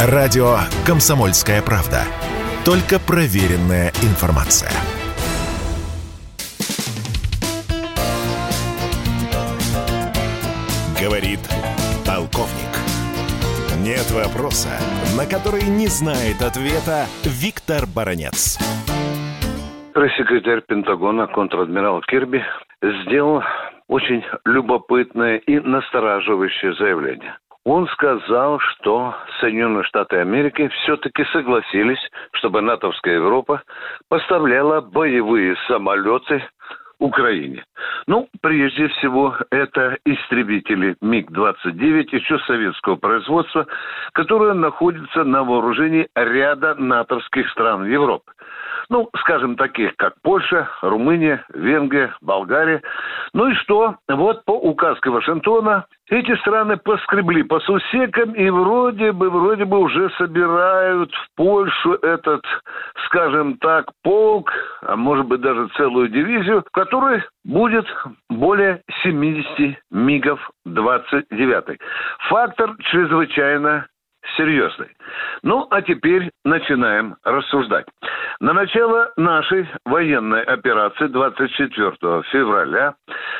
Радио «Комсомольская правда». Только проверенная информация. Говорит полковник. Нет вопроса, на который не знает ответа Виктор Баранец. Пресс-секретарь Пентагона контр-адмирал Кирби сделал очень любопытное и настораживающее заявление. Он сказал, что Соединенные Штаты Америки все-таки согласились, чтобы натовская Европа поставляла боевые самолеты Украине. Ну, прежде всего, это истребители МиГ-29 еще советского производства, которые находятся на вооружении ряда натовских стран Европы ну, скажем, таких как Польша, Румыния, Венгрия, Болгария. Ну и что? Вот по указке Вашингтона эти страны поскребли по сусекам и вроде бы, вроде бы уже собирают в Польшу этот, скажем так, полк, а может быть даже целую дивизию, в которой будет более 70 МиГов 29. Фактор чрезвычайно серьезный. Ну, а теперь начинаем рассуждать. На начало нашей военной операции 24 февраля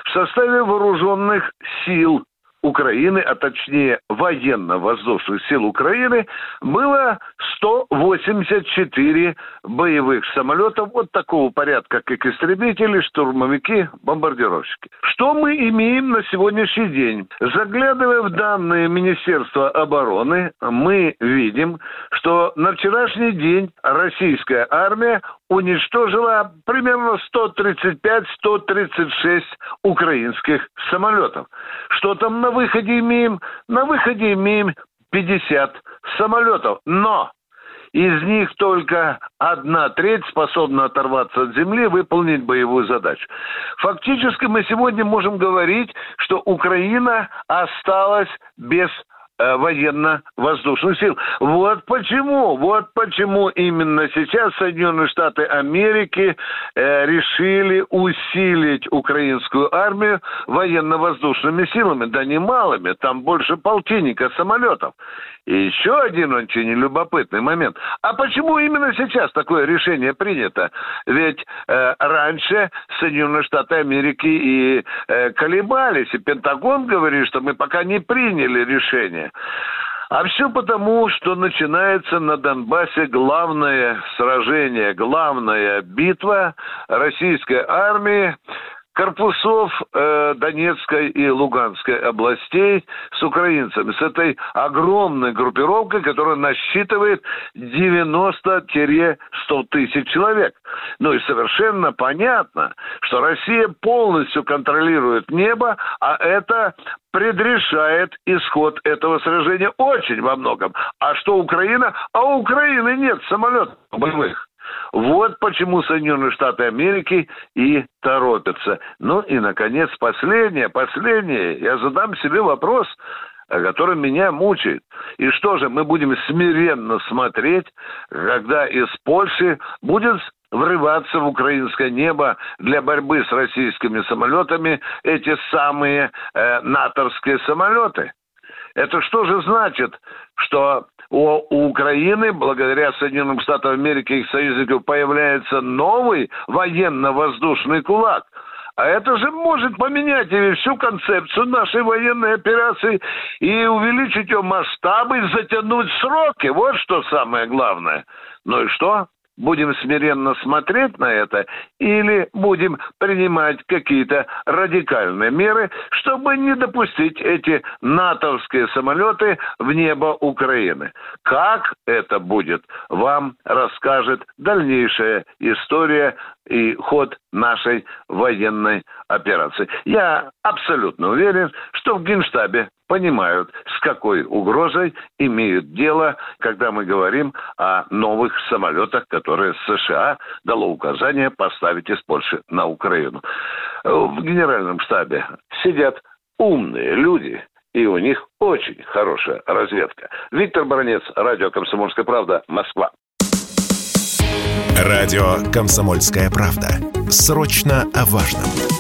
в составе вооруженных сил Украины, а точнее военно-воздушных сил Украины, было 184 боевых самолетов вот такого порядка, как истребители, штурмовики, бомбардировщики. Что мы имеем на сегодняшний день? Заглядывая в данные Министерства обороны, мы видим, что на вчерашний день российская армия уничтожила примерно 135-136 украинских самолетов. Что там на выходе имеем? На выходе имеем 50 самолетов. Но из них только одна треть способна оторваться от земли, выполнить боевую задачу. Фактически мы сегодня можем говорить, что Украина осталась без военно-воздушных сил. Вот почему, вот почему именно сейчас Соединенные Штаты Америки э, решили усилить украинскую армию военно-воздушными силами, да немалыми, там больше полтинника самолетов. И еще один очень любопытный момент. А почему именно сейчас такое решение принято? Ведь э, раньше Соединенные Штаты Америки и э, колебались, и Пентагон говорит, что мы пока не приняли решение. А все потому, что начинается на Донбассе главное сражение, главная битва российской армии корпусов э, Донецкой и Луганской областей с украинцами, с этой огромной группировкой, которая насчитывает 90-100 тысяч человек. Ну и совершенно понятно, что Россия полностью контролирует небо, а это предрешает исход этого сражения очень во многом. А что Украина? А у Украины нет самолетов боевых. Вот почему Соединенные Штаты Америки и торопятся. Ну и, наконец, последнее, последнее. Я задам себе вопрос, который меня мучает. И что же, мы будем смиренно смотреть, когда из Польши будет врываться в украинское небо для борьбы с российскими самолетами эти самые э, натовские самолеты. Это что же значит, что у, Украины, благодаря Соединенным Штатам Америки и их союзникам, появляется новый военно-воздушный кулак. А это же может поменять и всю концепцию нашей военной операции и увеличить ее масштабы, затянуть сроки. Вот что самое главное. Ну и что? Будем смиренно смотреть на это или будем принимать какие-то радикальные меры, чтобы не допустить эти натовские самолеты в небо Украины. Как это будет, вам расскажет дальнейшая история и ход нашей военной операции. Я абсолютно уверен, что в Генштабе понимают, с какой угрозой имеют дело, когда мы говорим о новых самолетах, которые США дало указание поставить из Польши на Украину. В генеральном штабе сидят умные люди, и у них очень хорошая разведка. Виктор Баранец, радио «Комсомольская правда», Москва. Радио «Комсомольская правда». Срочно о важном.